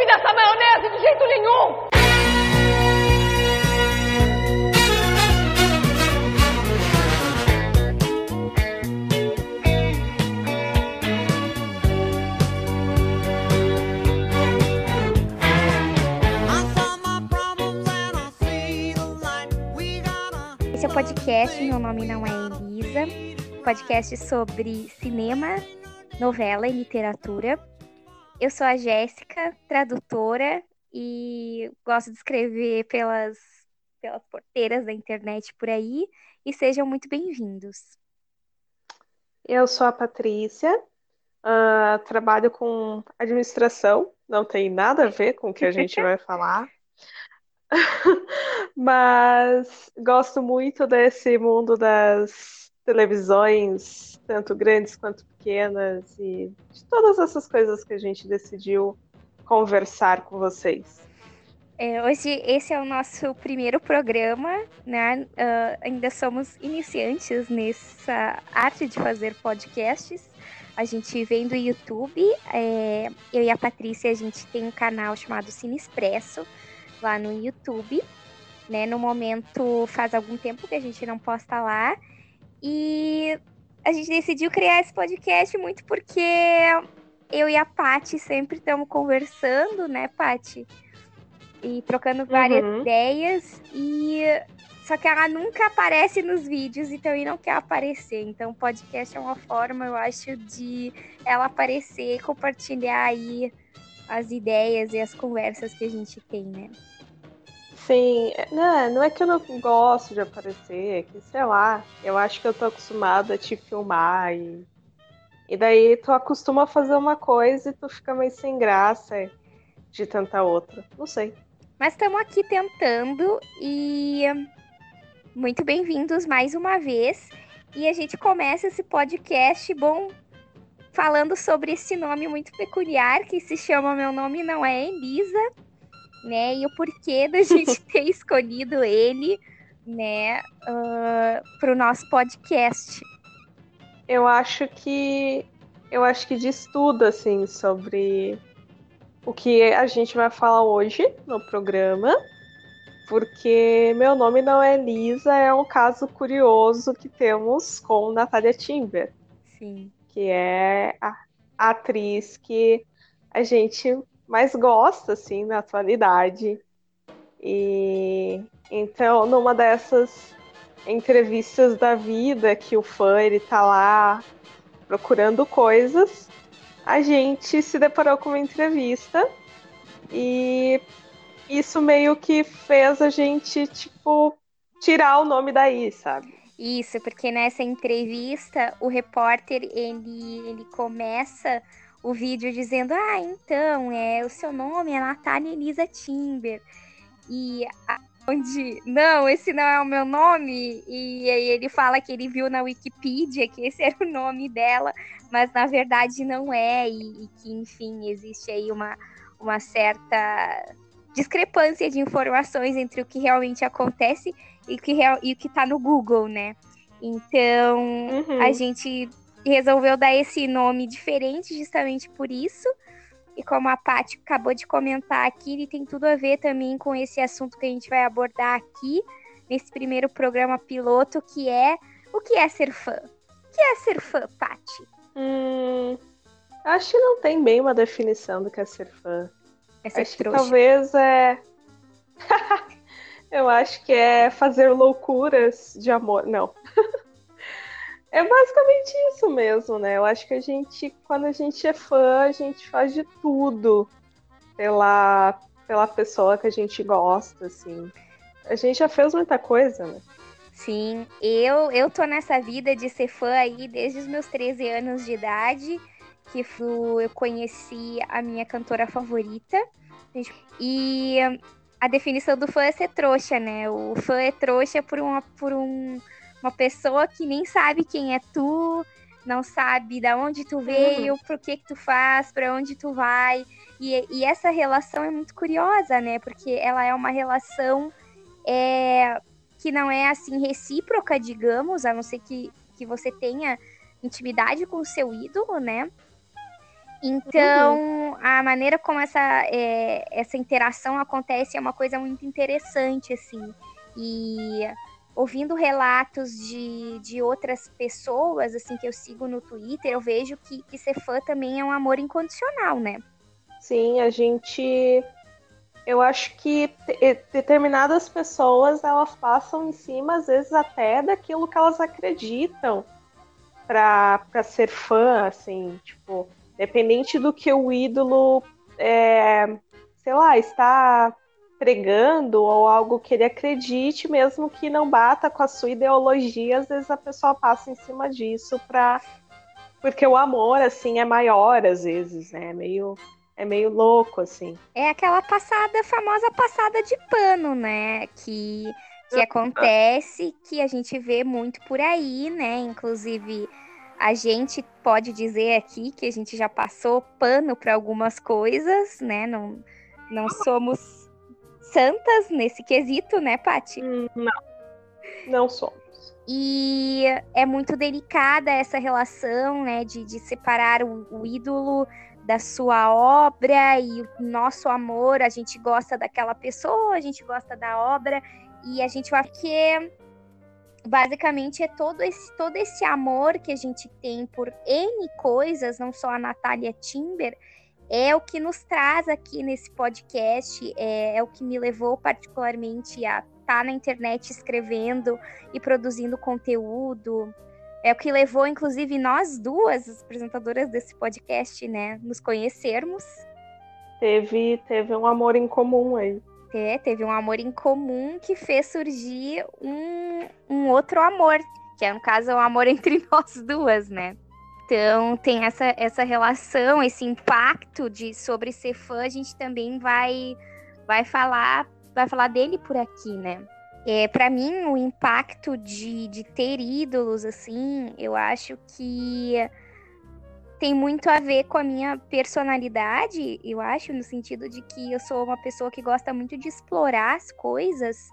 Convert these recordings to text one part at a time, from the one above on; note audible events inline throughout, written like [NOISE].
nome dessa maionese de jeito nenhum! Esse é o podcast Meu Nome Não É Elisa, podcast sobre cinema, novela e literatura. Eu sou a Jéssica, tradutora, e gosto de escrever pelas, pelas porteiras da internet por aí, e sejam muito bem-vindos. Eu sou a Patrícia, uh, trabalho com administração, não tem nada a ver com o que a gente [LAUGHS] vai falar. [LAUGHS] Mas gosto muito desse mundo das televisões, tanto grandes quanto pequenas, e de todas essas coisas que a gente decidiu conversar com vocês. É, hoje esse é o nosso primeiro programa, né? Uh, ainda somos iniciantes nessa arte de fazer podcasts. A gente vem do YouTube. É, eu e a Patrícia, a gente tem um canal chamado Cine Expresso lá no YouTube. Né? No momento, faz algum tempo que a gente não posta lá. E a gente decidiu criar esse podcast muito porque eu e a Pati sempre estamos conversando, né, Pati? E trocando várias uhum. ideias. E só que ela nunca aparece nos vídeos e também não quer aparecer. Então, podcast é uma forma, eu acho, de ela aparecer e compartilhar aí as ideias e as conversas que a gente tem, né? Sim, não, não é que eu não gosto de aparecer, é que, sei lá, eu acho que eu tô acostumada a te filmar e. E daí tu acostuma a fazer uma coisa e tu fica meio sem graça de tentar outra. Não sei. Mas estamos aqui tentando e muito bem-vindos mais uma vez. E a gente começa esse podcast, bom, falando sobre esse nome muito peculiar que se chama Meu Nome Não É Elisa né? E o porquê da [LAUGHS] gente ter escolhido ele, né, uh, para o nosso podcast. Eu acho que eu acho que diz tudo assim sobre o que a gente vai falar hoje no programa, porque meu nome não é Lisa, é um caso curioso que temos com Natália Timber. Sim. Que é a atriz que a gente mais gosta, assim, na atualidade. E então, numa dessas entrevistas da vida que o fã ele tá lá procurando coisas, a gente se deparou com uma entrevista e isso meio que fez a gente, tipo, tirar o nome daí, sabe? Isso, porque nessa entrevista o repórter ele, ele começa o vídeo dizendo: Ah, então, é, o seu nome é Natália Elisa Timber. E a, onde. Não, esse não é o meu nome. E aí ele fala que ele viu na Wikipedia que esse [LAUGHS] era o nome dela, mas na verdade não é. E, e que, enfim, existe aí uma, uma certa discrepância de informações entre o que realmente acontece e o que, e o que tá no Google, né? Então, uhum. a gente resolveu dar esse nome diferente justamente por isso. E como a Paty acabou de comentar aqui, ele tem tudo a ver também com esse assunto que a gente vai abordar aqui nesse primeiro programa piloto, que é o que é ser fã? O que é ser fã, Paty? Hum, acho que não tem bem uma definição do que é ser fã. É ser acho trouxa. que talvez é. [LAUGHS] Eu acho que é fazer loucuras de amor. Não. [LAUGHS] É basicamente isso mesmo, né? Eu acho que a gente, quando a gente é fã, a gente faz de tudo pela, pela pessoa que a gente gosta, assim. A gente já fez muita coisa, né? Sim, eu, eu tô nessa vida de ser fã aí desde os meus 13 anos de idade, que eu conheci a minha cantora favorita. E a definição do fã é ser trouxa, né? O fã é trouxa por, uma, por um uma pessoa que nem sabe quem é tu, não sabe da onde tu veio, uhum. por que que tu faz, para onde tu vai. E, e, essa relação é muito curiosa, né? Porque ela é uma relação é, que não é assim recíproca, digamos, a não ser que, que você tenha intimidade com o seu ídolo, né? Então, uhum. A maneira como essa, é, essa interação acontece é uma coisa muito interessante, assim. E ouvindo relatos de, de outras pessoas, assim, que eu sigo no Twitter, eu vejo que, que ser fã também é um amor incondicional, né? Sim, a gente. Eu acho que determinadas pessoas elas passam em cima, às vezes, até daquilo que elas acreditam para ser fã, assim, tipo, dependente do que o ídolo, é, sei lá, está pregando ou algo que ele acredite, mesmo que não bata com a sua ideologia, às vezes a pessoa passa em cima disso para porque o amor assim é maior às vezes, né? É meio é meio louco assim. É aquela passada famosa passada de pano, né? Que que acontece, que a gente vê muito por aí, né? Inclusive a gente pode dizer aqui que a gente já passou pano para algumas coisas, né? Não, não somos santas nesse quesito, né, Paty? Hum, não, não somos. E é muito delicada essa relação, né, de, de separar o, o ídolo da sua obra e o nosso amor. A gente gosta daquela pessoa, a gente gosta da obra e a gente vai que basicamente é todo esse todo esse amor que a gente tem por N coisas, não só a Natália Timber, é o que nos traz aqui nesse podcast, é, é o que me levou particularmente a estar tá na internet escrevendo e produzindo conteúdo. É o que levou, inclusive, nós duas, as apresentadoras desse podcast, né, nos conhecermos. Teve, teve um amor em comum aí. É, teve um amor em comum que fez surgir um, um outro amor, que é, no caso, o um amor [LAUGHS] entre nós duas, né? Então tem essa, essa relação, esse impacto de sobre ser fã, a gente também vai vai falar vai falar dele por aqui, né? É, para mim o impacto de, de ter ídolos assim, eu acho que tem muito a ver com a minha personalidade, eu acho, no sentido de que eu sou uma pessoa que gosta muito de explorar as coisas.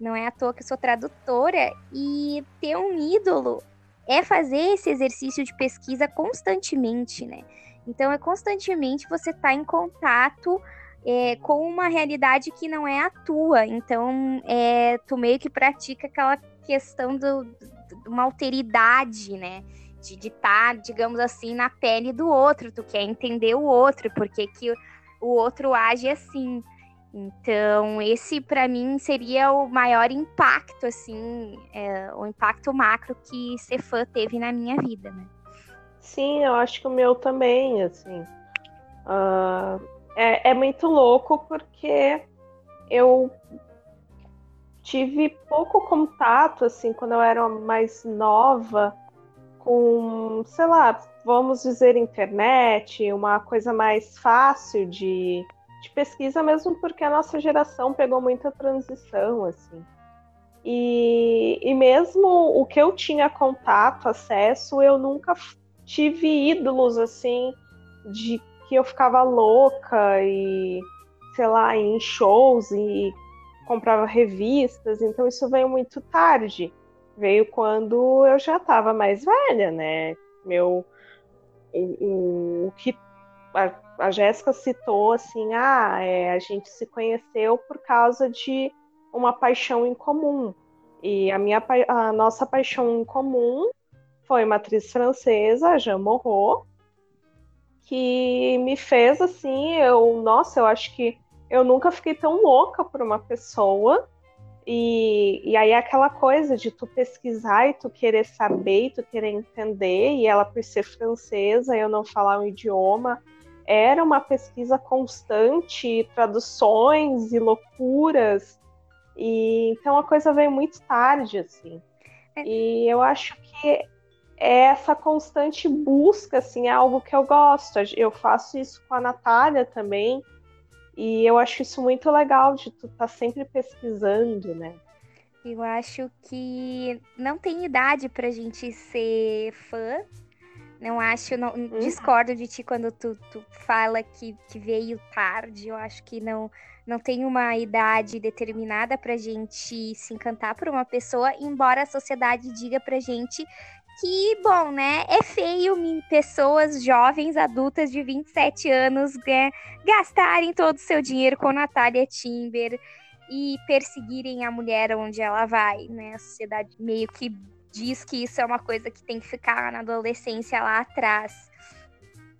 Não é à toa que eu sou tradutora e ter um ídolo é fazer esse exercício de pesquisa constantemente, né? Então, é constantemente você estar tá em contato é, com uma realidade que não é a tua. Então, é, tu meio que pratica aquela questão do, de uma alteridade, né? De estar, tá, digamos assim, na pele do outro. Tu quer entender o outro, porque que o outro age assim. Então, esse para mim seria o maior impacto, assim, é, o impacto macro que ser fã teve na minha vida, né? Sim, eu acho que o meu também, assim. Uh, é, é muito louco porque eu tive pouco contato, assim, quando eu era mais nova, com, sei lá, vamos dizer, internet, uma coisa mais fácil de de pesquisa mesmo porque a nossa geração pegou muita transição, assim. E, e mesmo o que eu tinha contato, acesso, eu nunca tive ídolos, assim, de que eu ficava louca e, sei lá, em shows e comprava revistas, então isso veio muito tarde. Veio quando eu já estava mais velha, né? Meu, o, o, o que a, Jéssica citou assim, ah, é, a gente se conheceu por causa de uma paixão em comum. E a, minha, a nossa paixão em comum foi uma atriz francesa, Jean Moreau, que me fez assim, eu, nossa, eu acho que eu nunca fiquei tão louca por uma pessoa. E, e aí aquela coisa de tu pesquisar e tu querer saber e tu querer entender, e ela por ser francesa, eu não falar o idioma, era uma pesquisa constante, traduções e loucuras. E então a coisa veio muito tarde, assim. É. E eu acho que essa constante busca, assim, é algo que eu gosto. Eu faço isso com a Natália também. E eu acho isso muito legal de tu estar tá sempre pesquisando, né? Eu acho que não tem idade pra gente ser fã, não acho, não, uhum. discordo de ti quando tu, tu fala que, que veio tarde. Eu acho que não, não tem uma idade determinada pra gente se encantar por uma pessoa, embora a sociedade diga pra gente que, bom, né? É feio pessoas jovens, adultas de 27 anos né, gastarem todo o seu dinheiro com Natália Timber e perseguirem a mulher onde ela vai, né? A sociedade meio que diz que isso é uma coisa que tem que ficar na adolescência lá atrás.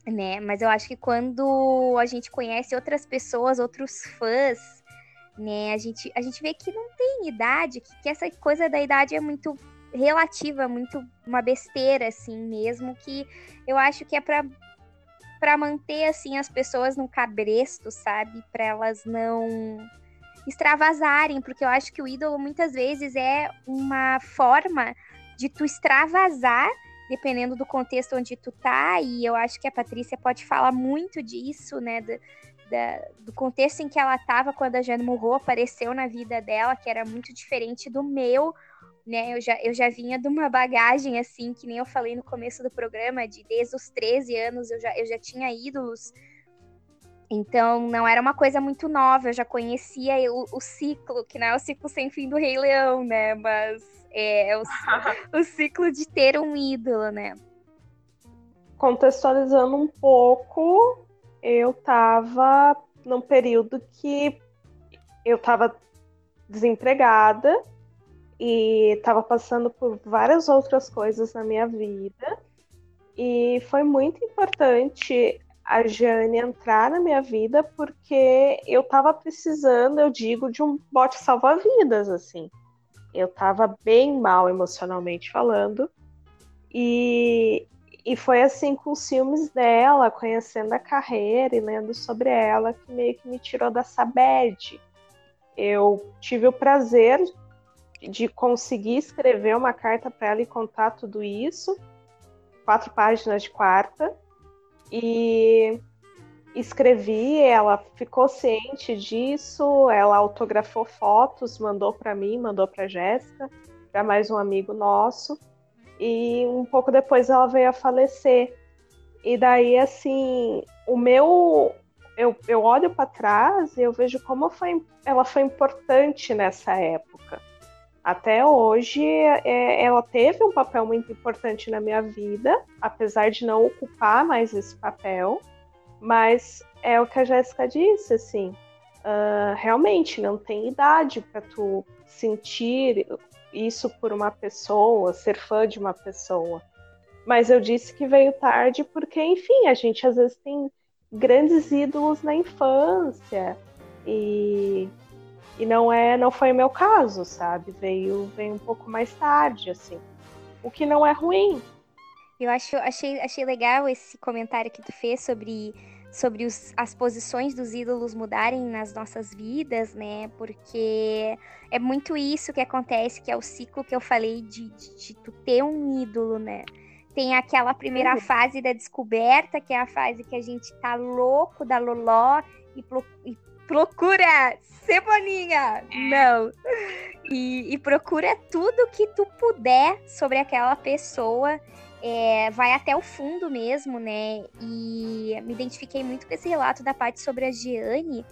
Né? Mas eu acho que quando a gente conhece outras pessoas, outros fãs, né, a gente, a gente vê que não tem idade, que, que essa coisa da idade é muito relativa, muito uma besteira, assim mesmo, que eu acho que é para para manter assim as pessoas no cabresto, sabe? Para elas não extravasarem, porque eu acho que o ídolo muitas vezes é uma forma de tu extravasar, dependendo do contexto onde tu tá, e eu acho que a Patrícia pode falar muito disso, né, do, da, do contexto em que ela tava quando a Jane Murro apareceu na vida dela, que era muito diferente do meu, né, eu já, eu já vinha de uma bagagem, assim, que nem eu falei no começo do programa, de desde os 13 anos eu já, eu já tinha ídolos, então, não era uma coisa muito nova, eu já conhecia o, o, ciclo, que não é o ciclo sem fim do Rei Leão, né? Mas é, o, [LAUGHS] o ciclo de ter um ídolo, né? Contextualizando um pouco, eu tava num período que eu tava desempregada e tava passando por várias outras coisas na minha vida. E foi muito importante a Jane entrar na minha vida porque eu tava precisando, eu digo, de um bote salva-vidas, assim. Eu tava bem mal emocionalmente falando. E, e foi assim com os filmes dela, conhecendo a carreira e lendo sobre ela, que meio que me tirou dessa bad. Eu tive o prazer de conseguir escrever uma carta para ela e contar tudo isso. Quatro páginas de quarta e escrevi, ela ficou ciente disso, ela autografou fotos, mandou para mim, mandou para Jéssica, para mais um amigo nosso. E um pouco depois ela veio a falecer. E daí assim, o meu eu, eu olho para trás e eu vejo como foi, ela foi importante nessa época até hoje é, ela teve um papel muito importante na minha vida, apesar de não ocupar mais esse papel. Mas é o que a Jéssica disse, assim, uh, realmente não tem idade para tu sentir isso por uma pessoa, ser fã de uma pessoa. Mas eu disse que veio tarde porque, enfim, a gente às vezes tem grandes ídolos na infância e e não é, não foi o meu caso, sabe? Veio, veio um pouco mais tarde, assim. O que não é ruim. Eu acho, achei, achei legal esse comentário que tu fez sobre, sobre os, as posições dos ídolos mudarem nas nossas vidas, né? Porque é muito isso que acontece, que é o ciclo que eu falei de, de, de tu ter um ídolo, né? Tem aquela primeira uhum. fase da descoberta, que é a fase que a gente tá louco da loló e, e procura Cebolinha! Não. E, e, procura tudo que tu puder sobre aquela pessoa. É, vai até o fundo mesmo, né? E me identifiquei muito com esse relato da parte sobre a Gianni,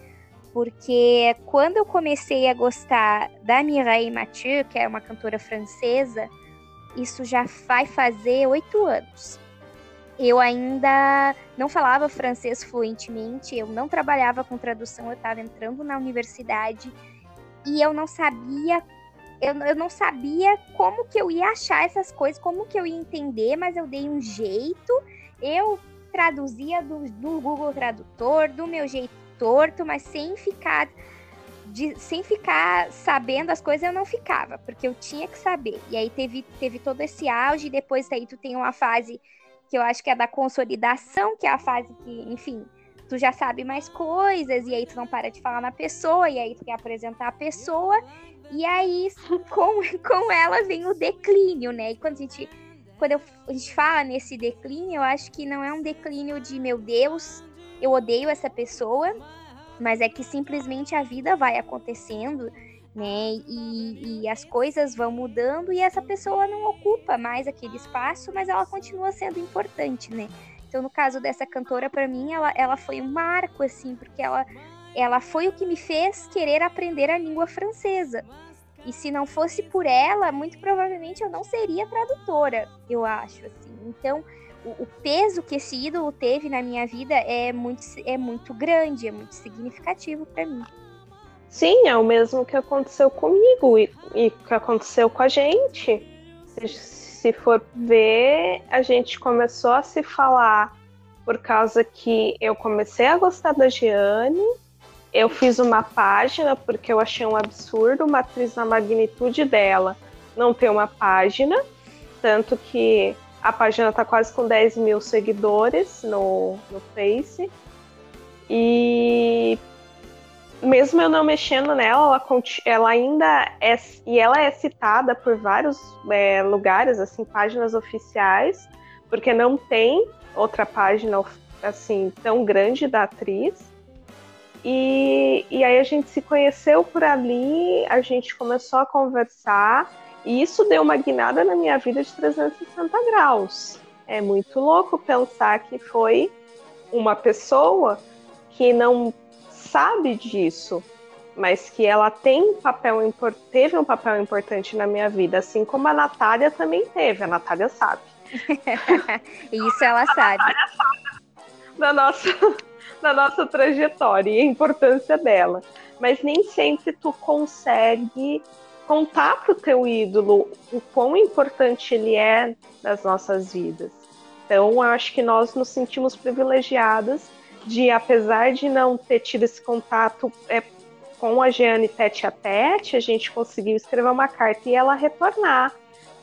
porque quando eu comecei a gostar da Mireille Mathieu, que é uma cantora francesa, isso já vai fazer oito anos eu ainda não falava francês fluentemente, eu não trabalhava com tradução, eu estava entrando na universidade e eu não sabia eu, eu não sabia como que eu ia achar essas coisas, como que eu ia entender, mas eu dei um jeito. Eu traduzia do, do Google Tradutor, do meu jeito torto, mas sem ficar de, sem ficar sabendo as coisas, eu não ficava, porque eu tinha que saber. E aí teve, teve todo esse auge, depois daí tu tem uma fase que eu acho que é da consolidação, que é a fase que, enfim, tu já sabe mais coisas, e aí tu não para de falar na pessoa, e aí tu quer apresentar a pessoa, e aí [LAUGHS] com, com ela vem o declínio, né? E quando a gente, quando eu, a gente fala nesse declínio, eu acho que não é um declínio de, meu Deus, eu odeio essa pessoa, mas é que simplesmente a vida vai acontecendo né? E, e, as coisas vão mudando e essa pessoa não ocupa mais aquele espaço, mas ela continua sendo importante, né? Então, no caso dessa cantora, para mim, ela, ela foi um marco, assim, porque ela, ela foi o que me fez querer aprender a língua francesa. E se não fosse por ela, muito provavelmente eu não seria tradutora, eu acho, assim. Então, o, o peso que esse ídolo teve na minha vida é muito, é muito grande, é muito significativo para mim. Sim, é o mesmo que aconteceu comigo e, que aconteceu com a gente. Se, for ver, a gente começou a se falar por causa que eu comecei a gostar da Giane eu fiz uma página porque eu achei um absurdo uma atriz na magnitude dela não ter uma página, tanto que a página está quase com 10 mil seguidores no, no Face. E mesmo eu não mexendo nela, ela, ela ainda é e ela é citada por vários é, lugares, assim, páginas oficiais, porque não tem outra página assim tão grande da atriz. E, e aí a gente se conheceu por ali, a gente começou a conversar, e isso deu uma guinada na minha vida de 360 graus. É muito louco pensar que foi uma pessoa que não sabe disso, mas que ela tem um papel teve um papel importante na minha vida, assim como a Natália também teve. A Natália sabe. [LAUGHS] Isso ela sabe. Da nossa [LAUGHS] na nossa trajetória e a importância dela. Mas nem sempre tu consegue contar para o teu ídolo o quão importante ele é nas nossas vidas. Então, eu acho que nós nos sentimos privilegiadas de, apesar de não ter tido esse contato é, com a Jeane tete a tete, a gente conseguiu escrever uma carta e ela retornar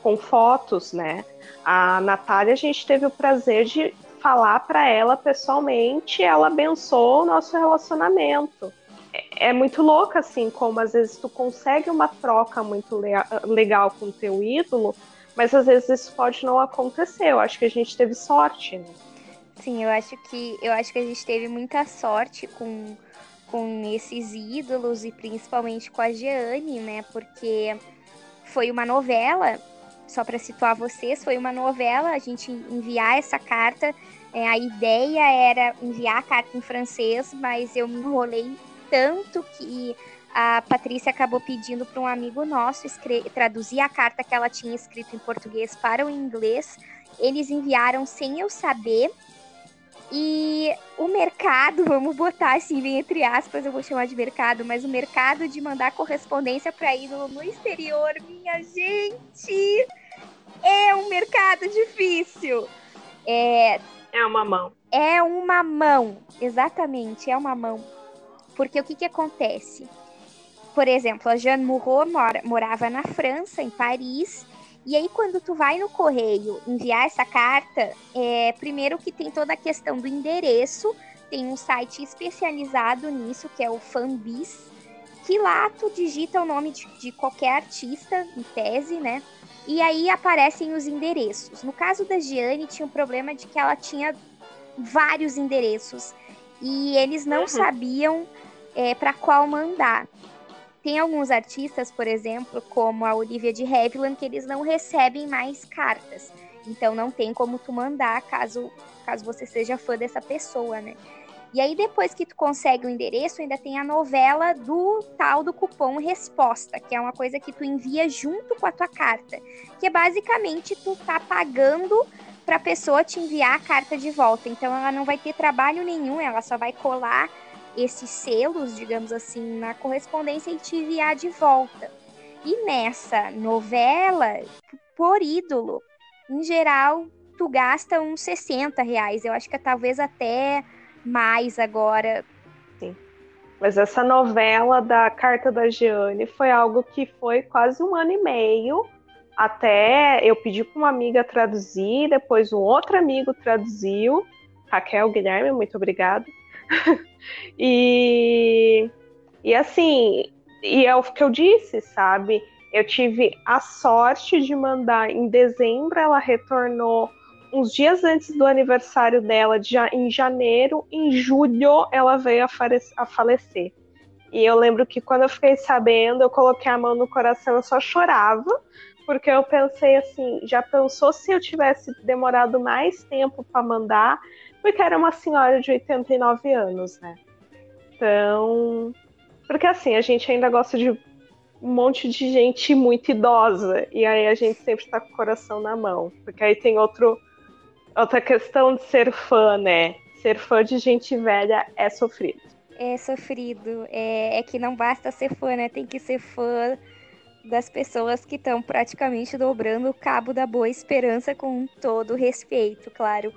com fotos, né? A Natália, a gente teve o prazer de falar para ela pessoalmente, ela abençoou o nosso relacionamento. É, é muito louco, assim, como às vezes tu consegue uma troca muito le legal com o teu ídolo, mas às vezes isso pode não acontecer. Eu acho que a gente teve sorte, né? Sim, eu acho que eu acho que a gente teve muita sorte com, com esses ídolos e principalmente com a Jeane, né? Porque foi uma novela só para situar vocês, foi uma novela, a gente enviar essa carta. É, a ideia era enviar a carta em francês, mas eu me enrolei tanto que a Patrícia acabou pedindo para um amigo nosso traduzir a carta que ela tinha escrito em português para o inglês. Eles enviaram sem eu saber. E o mercado, [LAUGHS] vamos botar assim, entre aspas, eu vou chamar de mercado, mas o mercado de mandar correspondência para ídolo no exterior, minha gente, é um mercado difícil. É, é uma mão. É uma mão, exatamente, é uma mão. Porque o que, que acontece? Por exemplo, a Jeanne Moreau mora, morava na França, em Paris, e aí, quando tu vai no correio enviar essa carta, é, primeiro que tem toda a questão do endereço, tem um site especializado nisso, que é o Fanbis, que lá tu digita o nome de, de qualquer artista, em tese, né? E aí aparecem os endereços. No caso da Giane, tinha um problema de que ela tinha vários endereços e eles não uhum. sabiam é, para qual mandar. Tem alguns artistas, por exemplo, como a Olivia de Havilland, que eles não recebem mais cartas. Então não tem como tu mandar caso, caso você seja fã dessa pessoa, né? E aí, depois que tu consegue o endereço, ainda tem a novela do tal do cupom resposta, que é uma coisa que tu envia junto com a tua carta. Que é basicamente tu tá pagando para a pessoa te enviar a carta de volta. Então ela não vai ter trabalho nenhum, ela só vai colar esses selos, digamos assim, na correspondência e te enviar de volta. E nessa novela, por ídolo, em geral, tu gasta uns 60 reais. Eu acho que é talvez até mais agora. Sim. Mas essa novela da Carta da Giane foi algo que foi quase um ano e meio. Até eu pedi para uma amiga traduzir, depois um outro amigo traduziu. Raquel Guilherme, muito obrigado. [LAUGHS] e, e assim, e é o que eu disse, sabe? Eu tive a sorte de mandar em dezembro, ela retornou uns dias antes do aniversário dela, de, em janeiro, em julho ela veio a falecer. E eu lembro que quando eu fiquei sabendo, eu coloquei a mão no coração, eu só chorava, porque eu pensei assim, já pensou se eu tivesse demorado mais tempo para mandar, porque era uma senhora de 89 anos, né? Então, porque assim, a gente ainda gosta de um monte de gente muito idosa. E aí a gente sempre está com o coração na mão. Porque aí tem outro, outra questão de ser fã, né? Ser fã de gente velha é sofrido. É sofrido. É, é que não basta ser fã, né? Tem que ser fã das pessoas que estão praticamente dobrando o cabo da boa esperança com todo respeito, claro.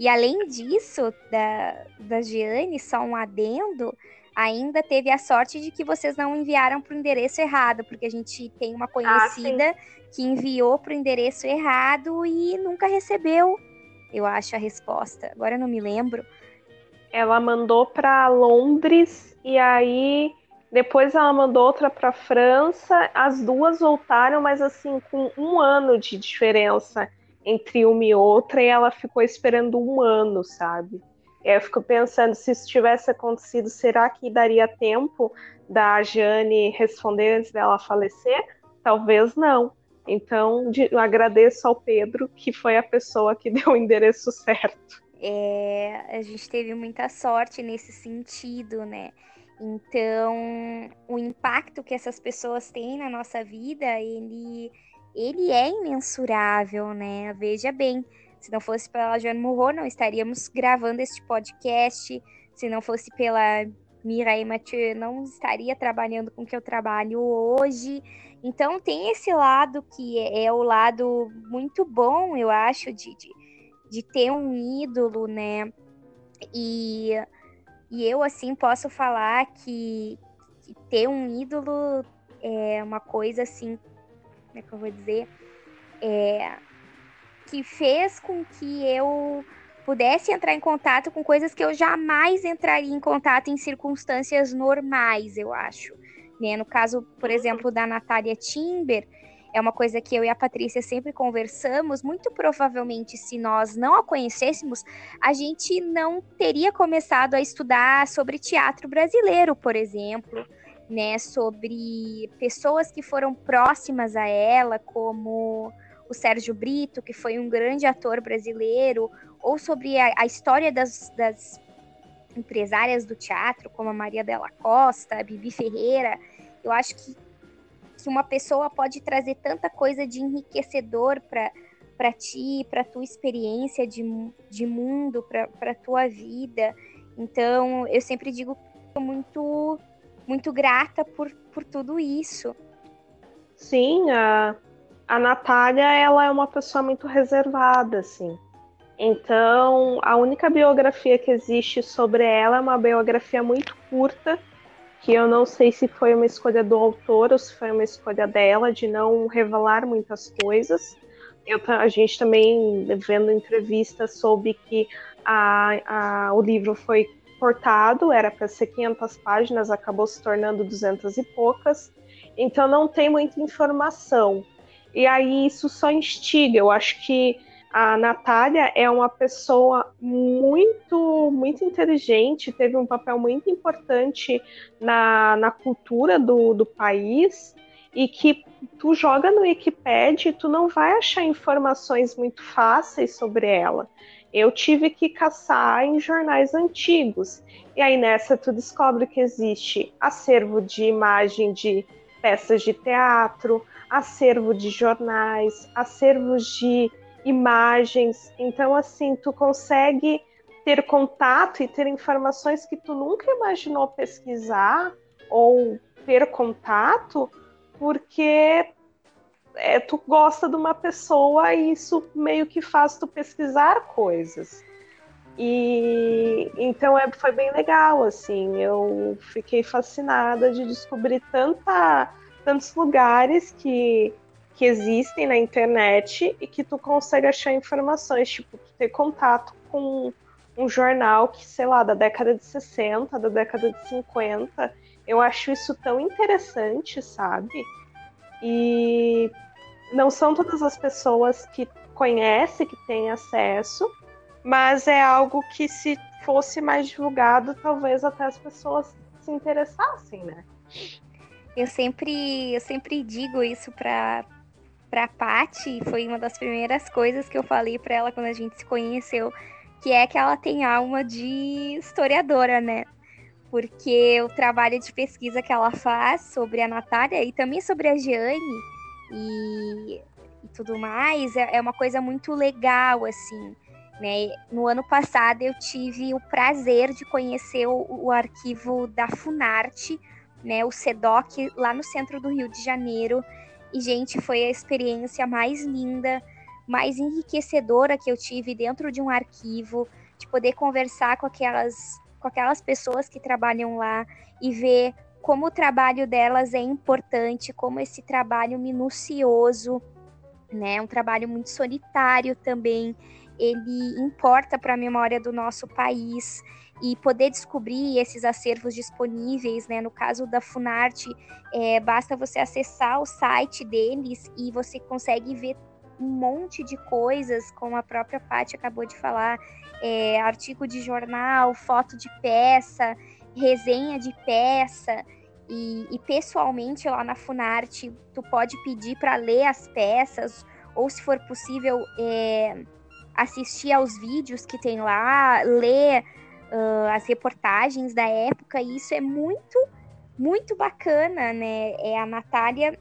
E além disso, da, da Giane, só um adendo, ainda teve a sorte de que vocês não enviaram para o endereço errado, porque a gente tem uma ah, conhecida ah, que enviou para o endereço errado e nunca recebeu, eu acho, a resposta. Agora eu não me lembro. Ela mandou para Londres e aí depois ela mandou outra para França. As duas voltaram, mas assim com um ano de diferença entre uma e outra, e ela ficou esperando um ano, sabe? Eu fico pensando, se isso tivesse acontecido, será que daria tempo da Jane responder antes dela falecer? Talvez não. Então, eu agradeço ao Pedro, que foi a pessoa que [LAUGHS] deu o endereço certo. É, a gente teve muita sorte nesse sentido, né? Então, o impacto que essas pessoas têm na nossa vida, ele, ele é imensurável, né? Veja bem, se não fosse pela Joana Murro, não estaríamos gravando este podcast. Se não fosse pela Mirai Mathieu, não estaria trabalhando com o que eu trabalho hoje. Então tem esse lado que é, é o lado muito bom, eu acho, de, de, de ter um ídolo, né? E, e eu, assim, posso falar que, que ter um ídolo é uma coisa, assim, como é que eu vou dizer? É, que fez com que eu pudesse entrar em contato com coisas que eu jamais entraria em contato em circunstâncias normais, eu acho. Né? No caso, por exemplo, da Natália Timber, é uma coisa que eu e a Patrícia sempre conversamos. Muito provavelmente, se nós não a conhecêssemos, a gente não teria começado a estudar sobre teatro brasileiro, por exemplo, né? Sobre pessoas que foram próximas a ela, como o Sérgio Brito, que foi um grande ator brasileiro, ou sobre a, a história das, das, empresárias do teatro, como a Maria Della Costa, a Bibi Ferreira. Eu acho que, que uma pessoa pode trazer tanta coisa de enriquecedor para para ti, para tua experiência de, de mundo, para tua vida. Então, eu sempre digo muito muito grata por, por tudo isso. Sim, a, a Natália, ela é uma pessoa muito reservada, assim. Então, a única biografia que existe sobre ela é uma biografia muito curta, que eu não sei se foi uma escolha do autor ou se foi uma escolha dela de não revelar muitas coisas. Eu, a gente também, vendo entrevistas, soube que a, a, o livro foi cortado, era para ser 500 páginas, acabou se tornando 200 e poucas. Então, não tem muita informação. E aí isso só instiga. Eu acho que a Natália é uma pessoa muito, muito inteligente, teve um papel muito importante na, na cultura do, do país e que tu joga no Wikipedia e tu não vai achar informações muito fáceis sobre ela. Eu tive que caçar em jornais antigos. E aí nessa tu descobre que existe acervo de imagem de peças de teatro, acervo de jornais, acervos de imagens. Então, assim, tu consegue ter contato e ter informações que tu nunca imaginou pesquisar ou ter contato, porque é, tu gosta de uma pessoa e isso meio que faz tu pesquisar coisas. E então é, foi bem legal, assim, eu fiquei fascinada de descobrir tanta tantos lugares que, que existem na internet e que tu consegue achar informações, tipo, ter contato com um jornal que, sei lá, da década de 60, da década de 50. Eu acho isso tão interessante, sabe? E não são todas as pessoas que conhecem, que têm acesso, mas é algo que se fosse mais divulgado, talvez até as pessoas se interessassem, né? Eu sempre, eu sempre digo isso pra, pra Paty, foi uma das primeiras coisas que eu falei para ela quando a gente se conheceu, que é que ela tem alma de historiadora, né? Porque o trabalho de pesquisa que ela faz sobre a Natália e também sobre a Jeane e, e tudo mais é, é uma coisa muito legal, assim. Né? No ano passado eu tive o prazer de conhecer o, o arquivo da Funarte, né, o SEDOC, lá no centro do Rio de Janeiro. E, gente, foi a experiência mais linda, mais enriquecedora que eu tive dentro de um arquivo, de poder conversar com aquelas, com aquelas pessoas que trabalham lá e ver como o trabalho delas é importante, como esse trabalho minucioso, né, um trabalho muito solitário também, ele importa para a memória do nosso país. E poder descobrir esses acervos disponíveis, né? No caso da Funarte, é, basta você acessar o site deles e você consegue ver um monte de coisas, como a própria Paty acabou de falar, é, artigo de jornal, foto de peça, resenha de peça. E, e pessoalmente lá na Funarte, tu pode pedir para ler as peças, ou se for possível, é, assistir aos vídeos que tem lá, ler uh, as reportagens da época, e isso é muito, muito bacana, né? É, a Natália,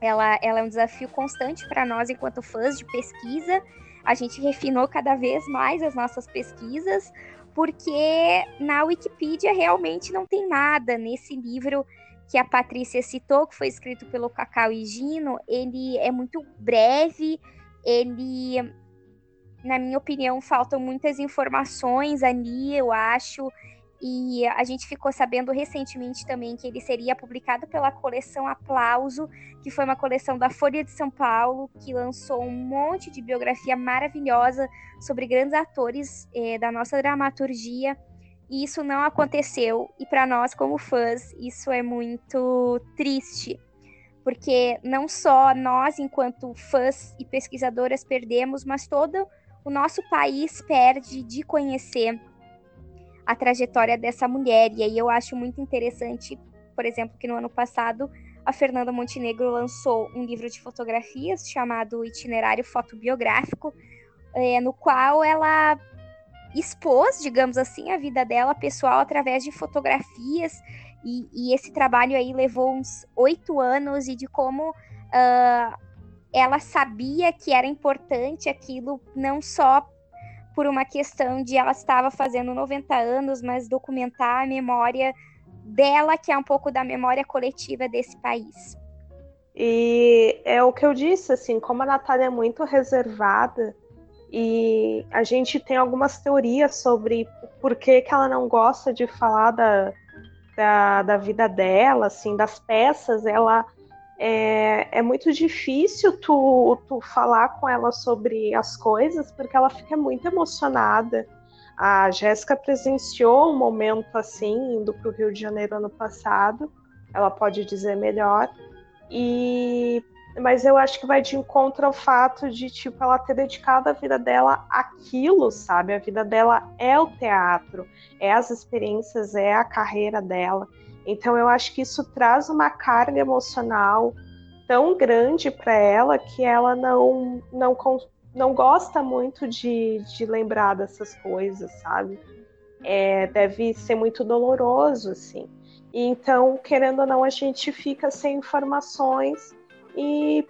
ela, ela é um desafio constante para nós enquanto fãs de pesquisa. A gente refinou cada vez mais as nossas pesquisas, porque na Wikipedia realmente não tem nada nesse livro que a Patrícia citou, que foi escrito pelo Cacau e Gino, ele é muito breve, ele na minha opinião, faltam muitas informações ali, eu acho. E a gente ficou sabendo recentemente também que ele seria publicado pela coleção Aplauso, que foi uma coleção da Folha de São Paulo, que lançou um monte de biografia maravilhosa sobre grandes atores eh, da nossa dramaturgia. E isso não aconteceu. E para nós, como fãs, isso é muito triste. Porque não só nós, enquanto fãs e pesquisadoras, perdemos, mas todo o nosso país perde de conhecer a trajetória dessa mulher. E aí eu acho muito interessante, por exemplo, que no ano passado a Fernanda Montenegro lançou um livro de fotografias chamado Itinerário Fotobiográfico, é, no qual ela expôs, digamos assim, a vida dela pessoal através de fotografias. E, e esse trabalho aí levou uns oito anos e de como uh, ela sabia que era importante aquilo, não só por uma questão de ela estava fazendo 90 anos, mas documentar a memória dela, que é um pouco da memória coletiva desse país. E é o que eu disse, assim, como a Natália é muito reservada e a gente tem algumas teorias sobre por que, que ela não gosta de falar da, da, da vida dela, assim, das peças, ela é, é muito difícil tu, tu falar com ela sobre as coisas, porque ela fica muito emocionada. A Jéssica presenciou um momento assim, indo para o Rio de Janeiro ano passado, ela pode dizer melhor, e mas eu acho que vai de encontro ao fato de tipo ela ter dedicado a vida dela àquilo, sabe? A vida dela é o teatro, é as experiências, é a carreira dela. Então eu acho que isso traz uma carga emocional tão grande para ela que ela não, não, não gosta muito de, de lembrar dessas coisas, sabe? É, deve ser muito doloroso, assim. E então, querendo ou não, a gente fica sem informações e,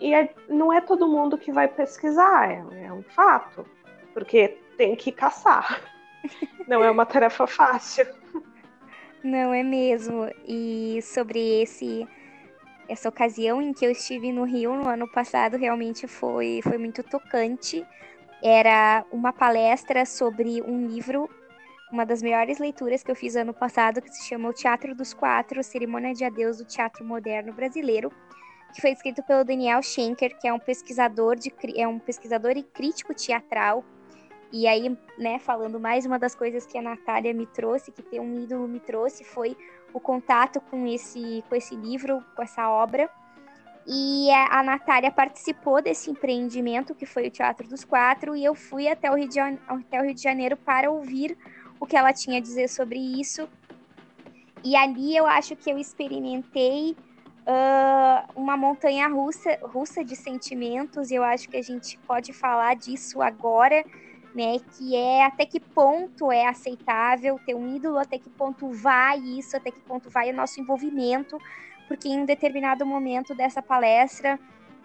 e é, não é todo mundo que vai pesquisar, é, é um fato, porque tem que caçar. Não é uma tarefa fácil. Não é mesmo. E sobre esse essa ocasião em que eu estive no Rio no ano passado realmente foi foi muito tocante. Era uma palestra sobre um livro, uma das melhores leituras que eu fiz ano passado, que se chama O Teatro dos Quatro, Cerimônia de Adeus do Teatro Moderno Brasileiro, que foi escrito pelo Daniel Schenker, que é um pesquisador de é um pesquisador e crítico teatral e aí, né, falando mais uma das coisas que a Natália me trouxe, que ter um ídolo me trouxe, foi o contato com esse, com esse livro, com essa obra. E a, Natália participou desse empreendimento, que foi o Teatro dos Quatro, e eu fui até o Rio de, até o Rio de Janeiro para ouvir o que ela tinha a dizer sobre isso. E ali eu acho que eu experimentei uh, uma montanha russa, russa de sentimentos, e eu acho que a gente pode falar disso agora, né? Que é até que ponto é aceitável ter um ídolo, até que ponto vai isso, até que ponto vai o nosso envolvimento, porque em um determinado momento dessa palestra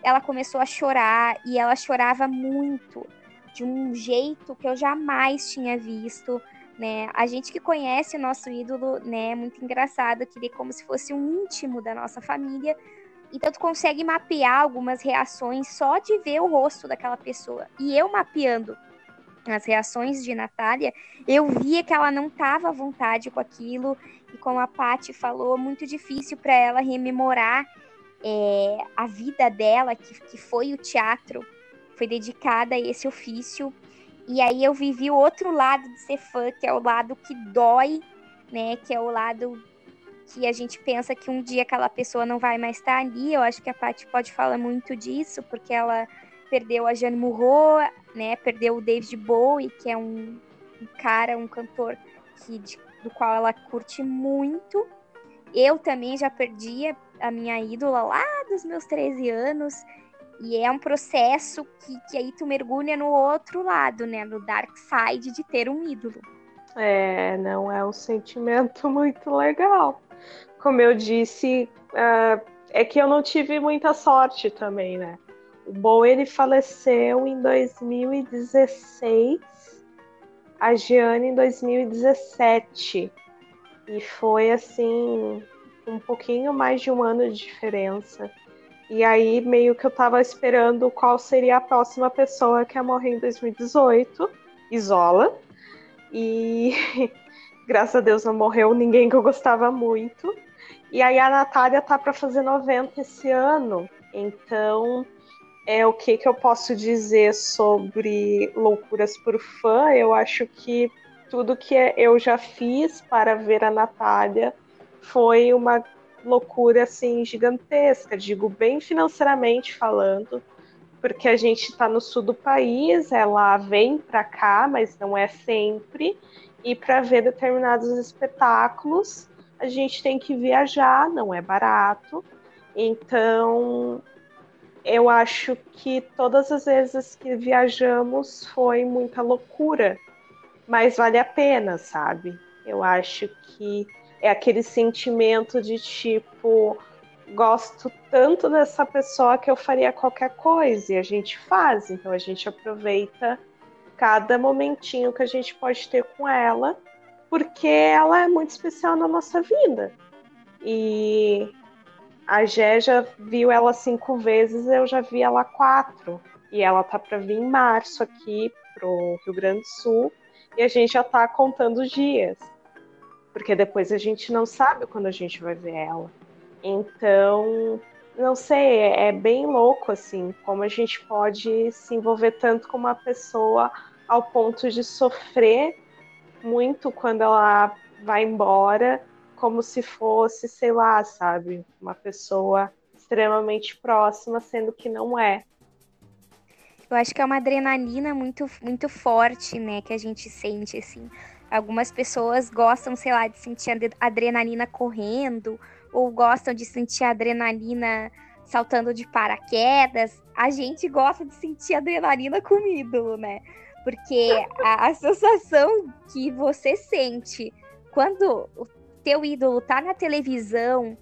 ela começou a chorar e ela chorava muito, de um jeito que eu jamais tinha visto. Né? A gente que conhece o nosso ídolo, né, é muito engraçado, que ele é como se fosse um íntimo da nossa família, então tu consegue mapear algumas reações só de ver o rosto daquela pessoa. E eu mapeando as reações de Natália, eu via que ela não estava à vontade com aquilo, e como a Paty falou, muito difícil para ela rememorar é, a vida dela, que, que foi o teatro, foi dedicada a esse ofício. E aí eu vivi o outro lado de ser fã, que é o lado que dói, né? Que é o lado que a gente pensa que um dia aquela pessoa não vai mais estar ali. Eu acho que a Paty pode falar muito disso, porque ela perdeu a Jane Murro, né? Perdeu o David Bowie, que é um, um cara, um cantor que, de, do qual ela curte muito. Eu também já perdi a minha ídola lá dos meus 13 anos. E é um processo que, que aí tu mergulha no outro lado, né? No dark side de ter um ídolo. É, não é um sentimento [LAUGHS] muito legal. Como eu disse, uh, é que eu não tive muita sorte também, né? O Bo ele faleceu em 2016, a Giane em 2017. E foi assim, um pouquinho mais de um ano de diferença. E aí meio que eu tava esperando qual seria a próxima pessoa que ia morrer em 2018, Isola. E [LAUGHS] graças a Deus não morreu ninguém que eu gostava muito. E aí a Natália tá para fazer 90 esse ano. Então, é o que, que eu posso dizer sobre Loucuras por Fã? Eu acho que tudo que eu já fiz para ver a Natália foi uma loucura assim gigantesca, digo bem financeiramente falando, porque a gente está no sul do país, ela vem para cá, mas não é sempre, e para ver determinados espetáculos a gente tem que viajar, não é barato. Então eu acho que todas as vezes que viajamos foi muita loucura, mas vale a pena, sabe? Eu acho que é aquele sentimento de tipo, gosto tanto dessa pessoa que eu faria qualquer coisa, e a gente faz, então a gente aproveita cada momentinho que a gente pode ter com ela, porque ela é muito especial na nossa vida. E a Gé já viu ela cinco vezes, eu já vi ela quatro. E ela tá para vir em março aqui pro Rio Grande do Sul, e a gente já tá contando os dias porque depois a gente não sabe quando a gente vai ver ela. Então, não sei, é, bem louco assim, como a gente pode se envolver tanto com uma pessoa ao ponto de sofrer muito quando ela vai embora, como se fosse, sei lá, sabe, uma pessoa extremamente próxima, sendo que não é. Eu acho que é uma adrenalina muito, muito forte, né, que a gente sente, assim. Algumas pessoas gostam, sei lá, de sentir adrenalina correndo, ou gostam de sentir adrenalina saltando de paraquedas. A gente gosta de sentir adrenalina com ídolo, né? Porque a, a sensação que você sente quando teu ídolo tá na televisão,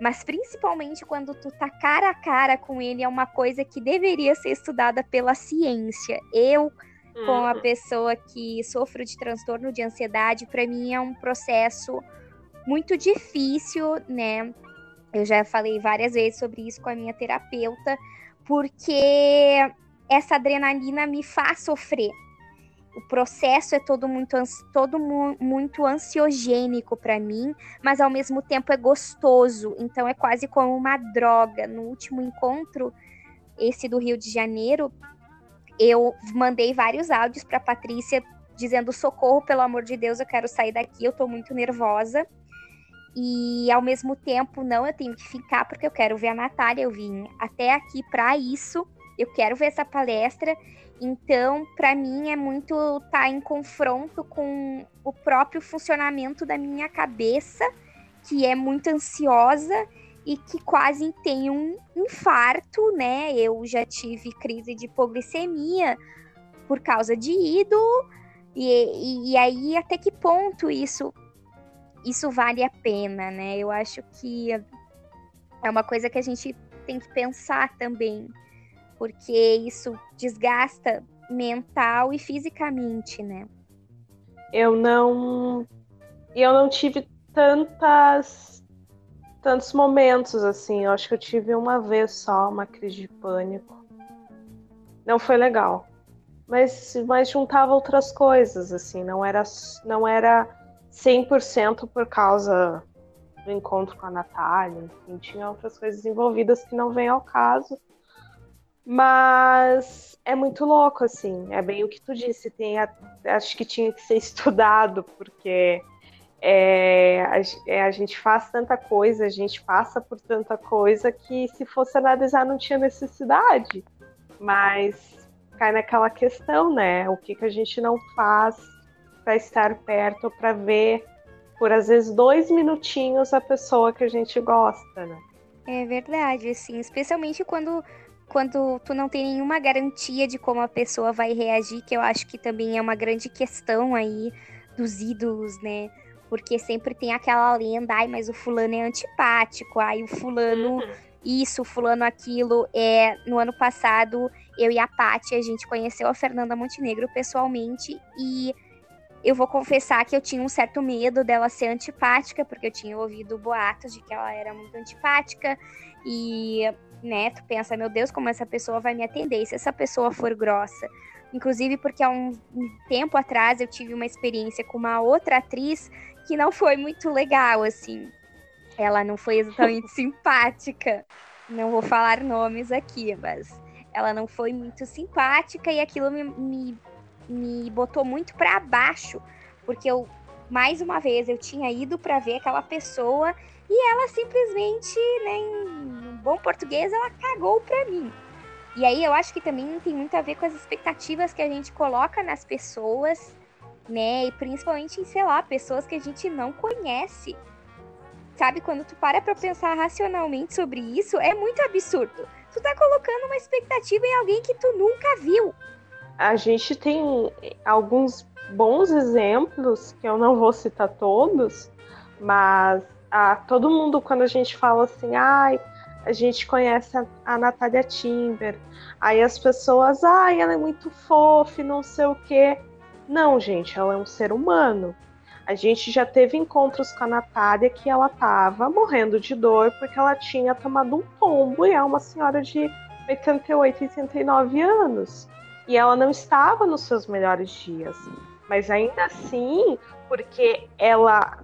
mas principalmente quando tu tá cara a cara com ele, é uma coisa que deveria ser estudada pela ciência. Eu com a uhum. pessoa que sofre de transtorno de ansiedade, para mim é um processo muito difícil, né? Eu já falei várias vezes sobre isso com a minha terapeuta, porque essa adrenalina me faz sofrer. O processo é todo muito, todo mu muito ansiogênico para mim, mas ao mesmo tempo é gostoso. Então é quase como uma droga. No último encontro, esse do Rio de Janeiro, eu mandei vários áudios para Patrícia dizendo socorro, pelo amor de Deus, eu quero sair daqui, eu tô muito nervosa. E ao mesmo tempo, não, eu tenho que ficar porque eu quero ver a Natália, eu vim até aqui para isso. Eu quero ver essa palestra. Então, para mim é muito estar tá em confronto com o próprio funcionamento da minha cabeça, que é muito ansiosa e que quase tem um infarto, né? Eu já tive crise de hipoglicemia por causa de ídolo, e, e, e, aí até que ponto isso, isso vale a pena, né? Eu acho que é uma coisa que a gente tem que pensar também, porque isso desgasta mental e fisicamente, né? Eu não eu não tive tantas tantos momentos assim. Eu acho que eu tive uma vez só uma crise de pânico. Não foi legal. Mas, mas juntava outras coisas, assim. Não era, não era 100% por causa do encontro com a Natália. Enfim, tinha outras coisas envolvidas que não vem ao caso. Mas é muito louco, assim. É bem o que tu disse. Tem a, acho que tinha que ser [LAUGHS] estudado, porque é, a, é, a, gente faz tanta coisa, a gente passa por tanta coisa que se fosse analisar não tinha necessidade. Mas cai naquela questão, né? O que, que a gente não faz para estar perto, para ver por às vezes dois minutinhos a pessoa que a gente gosta, né? É verdade, assim, especialmente quando quando tu não tem nenhuma garantia de como a pessoa vai reagir, que eu acho que também é uma grande questão aí dos ídolos, né? Porque sempre tem aquela lenda, ai, mas o fulano é antipático, ai, o fulano uhum. isso, o fulano aquilo. É, no ano passado, eu e a Paty, a gente conheceu a Fernanda Montenegro pessoalmente e eu vou confessar que eu tinha um certo medo dela ser antipática, porque eu tinha ouvido boatos de que ela era muito antipática e, né, tu pensa, meu Deus, como essa pessoa vai me atender, e se essa pessoa for grossa? Inclusive porque há um, um tempo atrás eu tive uma experiência com uma outra atriz que não foi muito legal, assim. Ela não foi exatamente [LAUGHS] simpática. Não vou falar nomes aqui, mas ela não foi muito simpática e aquilo me, me, me botou muito para baixo, porque eu, mais uma vez, eu tinha ido para ver aquela pessoa e ela simplesmente, né, em bom português, ela cagou pra mim. E aí eu acho que também tem muito a ver com as expectativas que a gente coloca nas pessoas né? E principalmente em, sei lá, pessoas que a gente não conhece. Sabe, quando tu para pra pensar racionalmente sobre isso, é muito absurdo. Tu tá colocando uma expectativa em alguém que tu nunca viu. A gente tem alguns bons exemplos, que eu não vou citar todos, mas a, todo mundo, quando a gente fala assim, ai, a gente conhece a, a Natália Timber, aí as pessoas, ai, ela é muito fofa, não sei o quê. Não, gente, ela é um ser humano. A gente já teve encontros com a Natália que ela tava morrendo de dor porque ela tinha tomado um tombo e é uma senhora de 88, 89 anos. E ela não estava nos seus melhores dias. Mas ainda assim, porque ela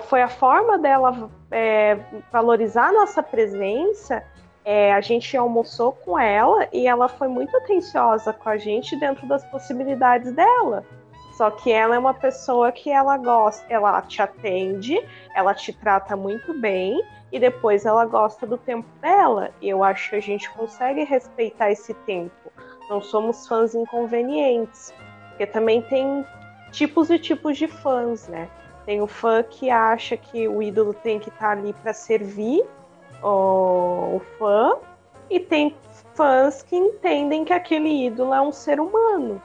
foi a forma dela é, valorizar a nossa presença é, a gente almoçou com ela e ela foi muito atenciosa com a gente dentro das possibilidades dela. Só que ela é uma pessoa que ela gosta, ela te atende, ela te trata muito bem e depois ela gosta do tempo dela. E eu acho que a gente consegue respeitar esse tempo. Não somos fãs inconvenientes. Porque também tem tipos e tipos de fãs, né? Tem o fã que acha que o ídolo tem que estar tá ali para servir o, o fã, e tem fãs que entendem que aquele ídolo é um ser humano.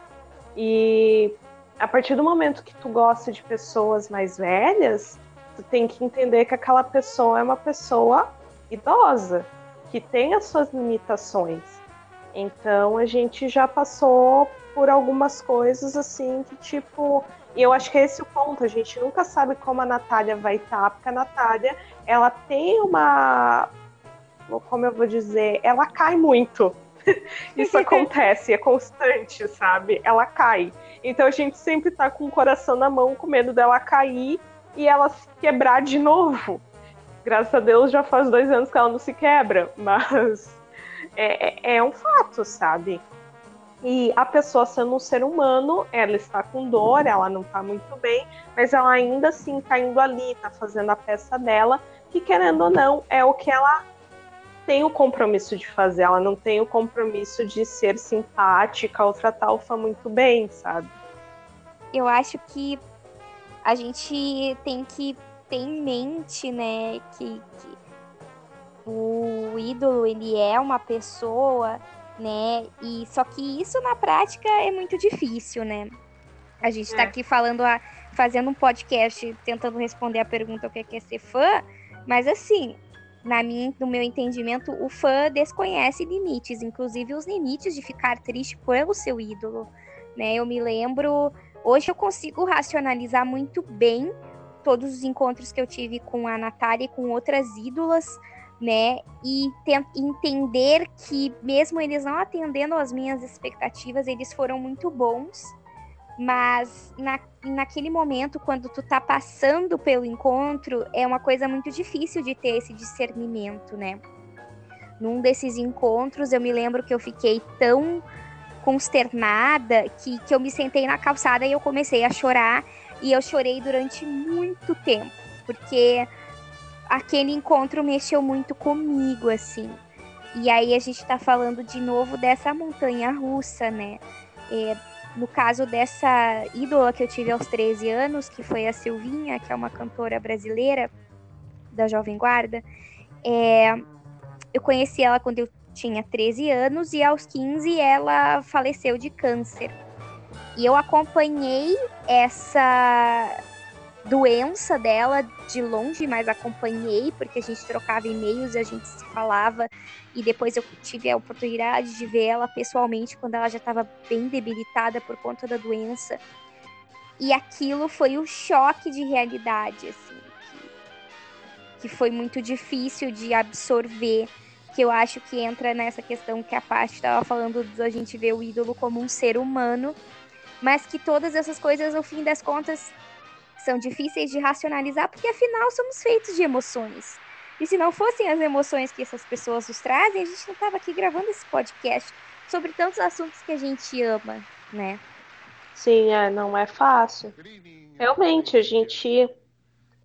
E a partir do momento que tu gosta de pessoas mais velhas, tu tem que entender que aquela pessoa é uma pessoa idosa, que tem as suas limitações. Então a gente já passou por algumas coisas assim que tipo e eu acho que é esse o ponto. A gente nunca sabe como a Natália vai estar, tá, porque a Natália, ela tem uma. Como eu vou dizer? Ela cai muito. [LAUGHS] Isso [LAUGHS] acontece, é constante, sabe? Ela cai. Então a gente sempre tá com o coração na mão, com medo dela cair e ela se quebrar de novo. Graças a Deus já faz dois anos que ela não se quebra, [LAUGHS] mas é, é, é um fato, sabe? E a pessoa sendo um ser humano, ela está com dor, ela não está muito bem, mas ela ainda assim está indo ali, está fazendo a peça dela, que querendo ou não, é o que ela tem o compromisso de fazer, ela não tem o compromisso de ser simpática ou tratar o fã muito bem, sabe? Eu acho que a gente tem que ter em mente, né, que, que o ídolo, ele é uma pessoa né? E só que isso na prática é muito difícil, né? A gente está é. aqui falando, a, fazendo um podcast tentando responder a pergunta o que é ser fã, mas assim, na minha, no meu entendimento, o fã desconhece limites, inclusive os limites de ficar triste pelo seu ídolo, né? Eu me lembro, hoje eu consigo racionalizar muito bem todos os encontros que eu tive com a Natália e com outras ídolas, né? E entender que, mesmo eles não atendendo às minhas expectativas, eles foram muito bons. Mas na, naquele momento, quando tu tá passando pelo encontro, é uma coisa muito difícil de ter esse discernimento, né? Num desses encontros, eu me lembro que eu fiquei tão consternada que, que eu me sentei na calçada e eu comecei a chorar. E eu chorei durante muito tempo, porque aquele encontro mexeu muito comigo, assim. E aí a gente tá falando de novo dessa montanha russa, né? É, no caso dessa ídola que eu tive aos 13 anos, que foi a Silvinha, que é uma cantora brasileira da Jovem Guarda, é, eu conheci ela quando eu tinha 13 anos e aos 15 ela faleceu de câncer. E eu acompanhei essa doença dela de longe, mas acompanhei, porque a gente trocava e-mails e a gente se falava. E depois eu tive a oportunidade de ver ela pessoalmente quando ela já estava bem debilitada por conta da doença. E aquilo foi um choque de realidade, assim, que, que foi muito difícil de absorver. Que eu acho que entra nessa questão que a Paty estava falando de a gente ver o ídolo como um ser humano, mas que todas essas coisas, no fim das contas, são difíceis de racionalizar, porque afinal somos feitos de emoções. E se não fossem as emoções que essas pessoas nos trazem, a gente não estava aqui gravando esse podcast sobre tantos assuntos que a gente ama, né? Sim, é, não é fácil. Realmente, a gente.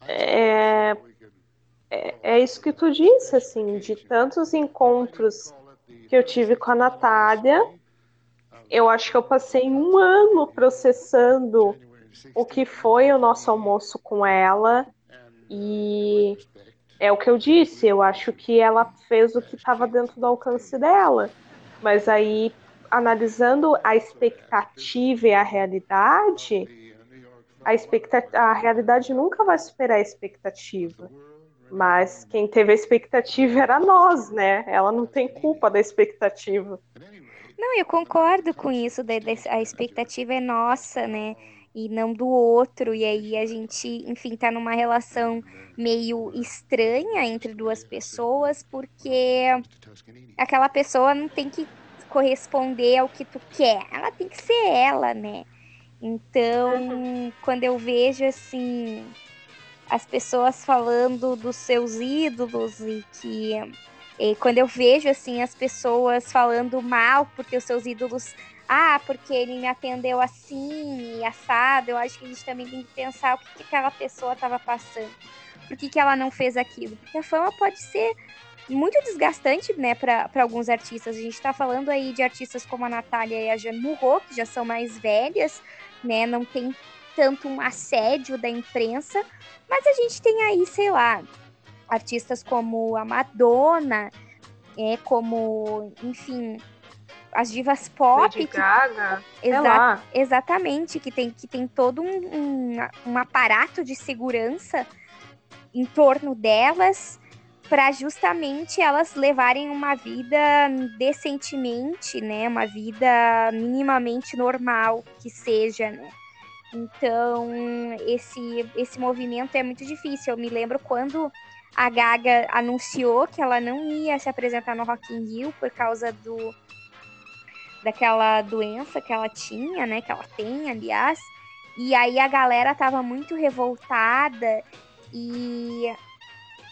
É, é, é isso que tu disse, assim, de tantos encontros que eu tive com a Natália, eu acho que eu passei um ano processando o que foi o nosso almoço com ela e é o que eu disse, eu acho que ela fez o que estava dentro do alcance dela. Mas aí, analisando a expectativa e a realidade, a, expectativa, a realidade nunca vai superar a expectativa. Mas quem teve a expectativa era nós, né? Ela não tem culpa da expectativa. Não, eu concordo com isso, a expectativa é nossa, né? E não do outro. E aí a gente, enfim, tá numa relação meio estranha entre duas pessoas, porque aquela pessoa não tem que corresponder ao que tu quer, ela tem que ser ela, né? Então, quando eu vejo assim as pessoas falando dos seus ídolos e que e quando eu vejo assim as pessoas falando mal porque os seus ídolos ah, porque ele me atendeu assim assado, eu acho que a gente também tem que pensar o que, que aquela pessoa estava passando. Por que, que ela não fez aquilo? Porque a fama pode ser muito desgastante, né, para alguns artistas. A gente está falando aí de artistas como a Natália e a Jeanne Murro, que já são mais velhas, né, não tem tanto um assédio da imprensa, mas a gente tem aí, sei lá, artistas como a Madonna, é, como, enfim, as divas pop. Lady que, Gaga, exa exatamente, que tem, que tem todo um, um, um aparato de segurança em torno delas para justamente elas levarem uma vida decentemente, né, uma vida minimamente normal que seja, né? Então, esse esse movimento é muito difícil. Eu me lembro quando a Gaga anunciou que ela não ia se apresentar no Rock in Rio por causa do daquela doença que ela tinha, né? Que ela tem, aliás. E aí a galera tava muito revoltada e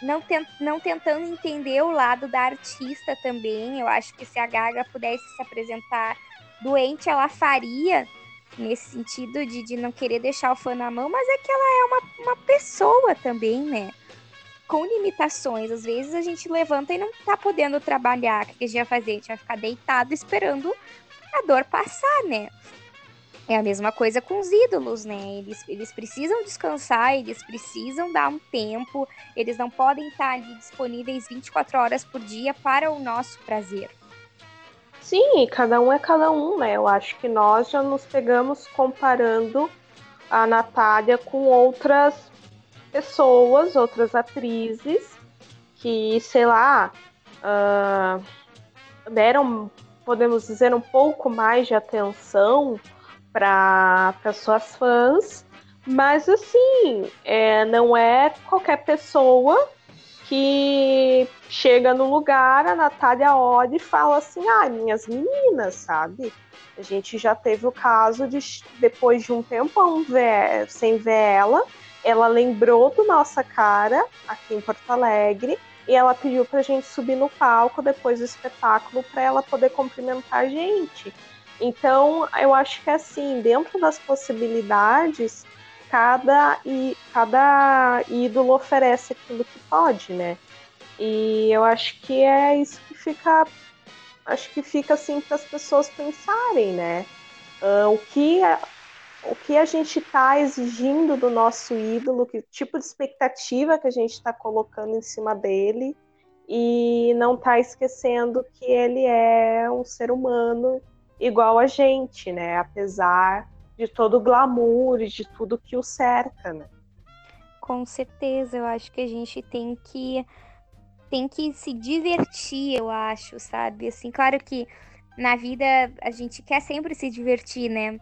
não, tent, não tentando entender o lado da artista também. Eu acho que se a Gaga pudesse se apresentar doente, ela faria nesse sentido de, de não querer deixar o fã na mão, mas é que ela é uma, uma pessoa também, né? Com limitações. Às vezes a gente levanta e não tá podendo trabalhar. O que a gente vai fazer? A gente vai ficar deitado esperando a dor passar, né? É a mesma coisa com os ídolos, né? Eles, eles precisam descansar, eles precisam dar um tempo, eles não podem estar ali disponíveis 24 horas por dia para o nosso prazer. Sim, cada um é cada um, né? Eu acho que nós já nos pegamos comparando a Natália com outras pessoas, outras atrizes que, sei lá, uh, deram, podemos dizer, um pouco mais de atenção para suas fãs, mas assim, é, não é qualquer pessoa que chega no lugar, a Natália olha e fala assim: ah, minhas meninas, sabe? A gente já teve o caso de, depois de um tempo ver, sem ver ela, ela lembrou do nossa cara aqui em Porto Alegre e ela pediu pra gente subir no palco depois do espetáculo para ela poder cumprimentar a gente. Então, eu acho que assim, dentro das possibilidades, cada, cada ídolo oferece aquilo que pode, né? E eu acho que é isso que fica. Acho que fica assim para as pessoas pensarem, né? Uh, o, que a, o que a gente está exigindo do nosso ídolo, que tipo de expectativa que a gente está colocando em cima dele, e não tá esquecendo que ele é um ser humano igual a gente, né? Apesar de todo o glamour e de tudo que o cerca, né? Com certeza, eu acho que a gente tem que tem que se divertir, eu acho, sabe? Assim, claro que na vida a gente quer sempre se divertir, né?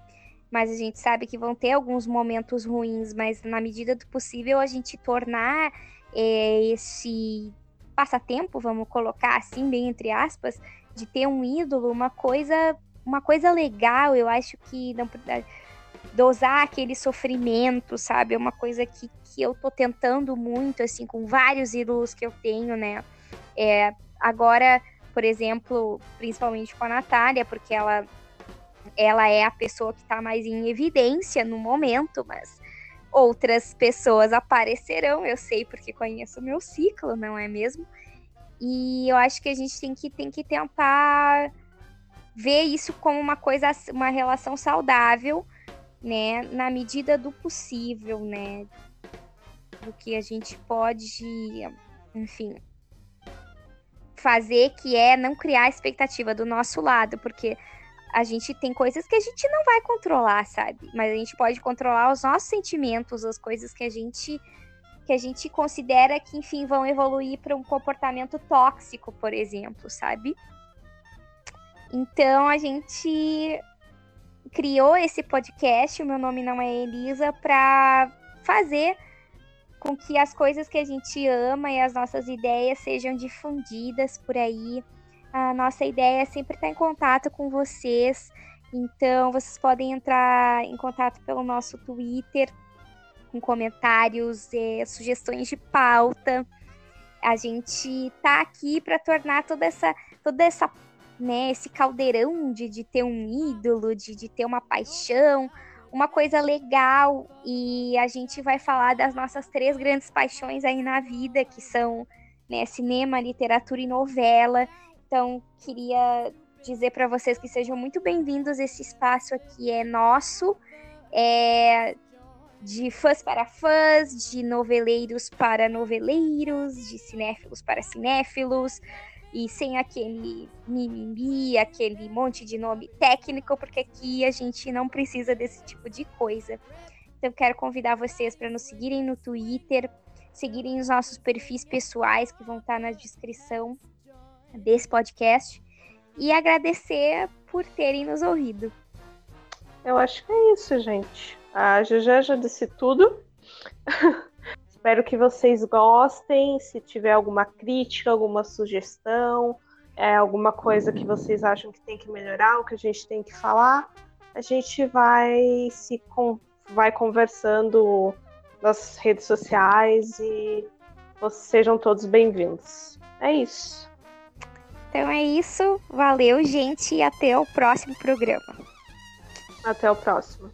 Mas a gente sabe que vão ter alguns momentos ruins, mas na medida do possível a gente tornar é, esse passatempo, vamos colocar assim, bem entre aspas, de ter um ídolo, uma coisa, uma coisa legal. Eu acho que não dosar aquele sofrimento, sabe? É uma coisa que, que eu tô tentando muito, assim, com vários ídolos que eu tenho, né? É, agora, por exemplo, principalmente com a Natália, porque ela, ela é a pessoa que tá mais em evidência no momento, mas outras pessoas aparecerão, eu sei porque conheço o meu ciclo, não é mesmo? E eu acho que a gente tem que, tem que tentar ver isso como uma coisa, uma relação saudável, né, na medida do possível, né, do que a gente pode, enfim, fazer que é não criar expectativa do nosso lado, porque a gente tem coisas que a gente não vai controlar, sabe? Mas a gente pode controlar os nossos sentimentos, as coisas que a gente que a gente considera que, enfim, vão evoluir para um comportamento tóxico, por exemplo, sabe? Então a gente criou esse podcast, o meu nome não é Elisa, para fazer com que as coisas que a gente ama e as nossas ideias sejam difundidas por aí. A nossa ideia é sempre estar em contato com vocês. Então, vocês podem entrar em contato pelo nosso Twitter, com comentários, e sugestões de pauta. A gente tá aqui para tornar toda essa, toda essa né, esse caldeirão de, de ter um ídolo, de, de ter uma paixão, uma coisa legal. E a gente vai falar das nossas três grandes paixões aí na vida, que são né, cinema, literatura e novela. Então, queria dizer para vocês que sejam muito bem-vindos. Esse espaço aqui é nosso, é de fãs para fãs, de noveleiros para noveleiros, de cinéfilos para cinéfilos e sem aquele mimimi, aquele monte de nome técnico, porque aqui a gente não precisa desse tipo de coisa. Então quero convidar vocês para nos seguirem no Twitter, seguirem os nossos perfis pessoais que vão estar na descrição desse podcast e agradecer por terem nos ouvido. Eu acho que é isso, gente. A Jujé já disse tudo. [LAUGHS] Espero que vocês gostem. Se tiver alguma crítica, alguma sugestão, é, alguma coisa que vocês acham que tem que melhorar, o que a gente tem que falar, a gente vai se vai conversando nas redes sociais e vocês sejam todos bem-vindos. É isso. Então é isso. Valeu, gente, e até o próximo programa. Até o próximo.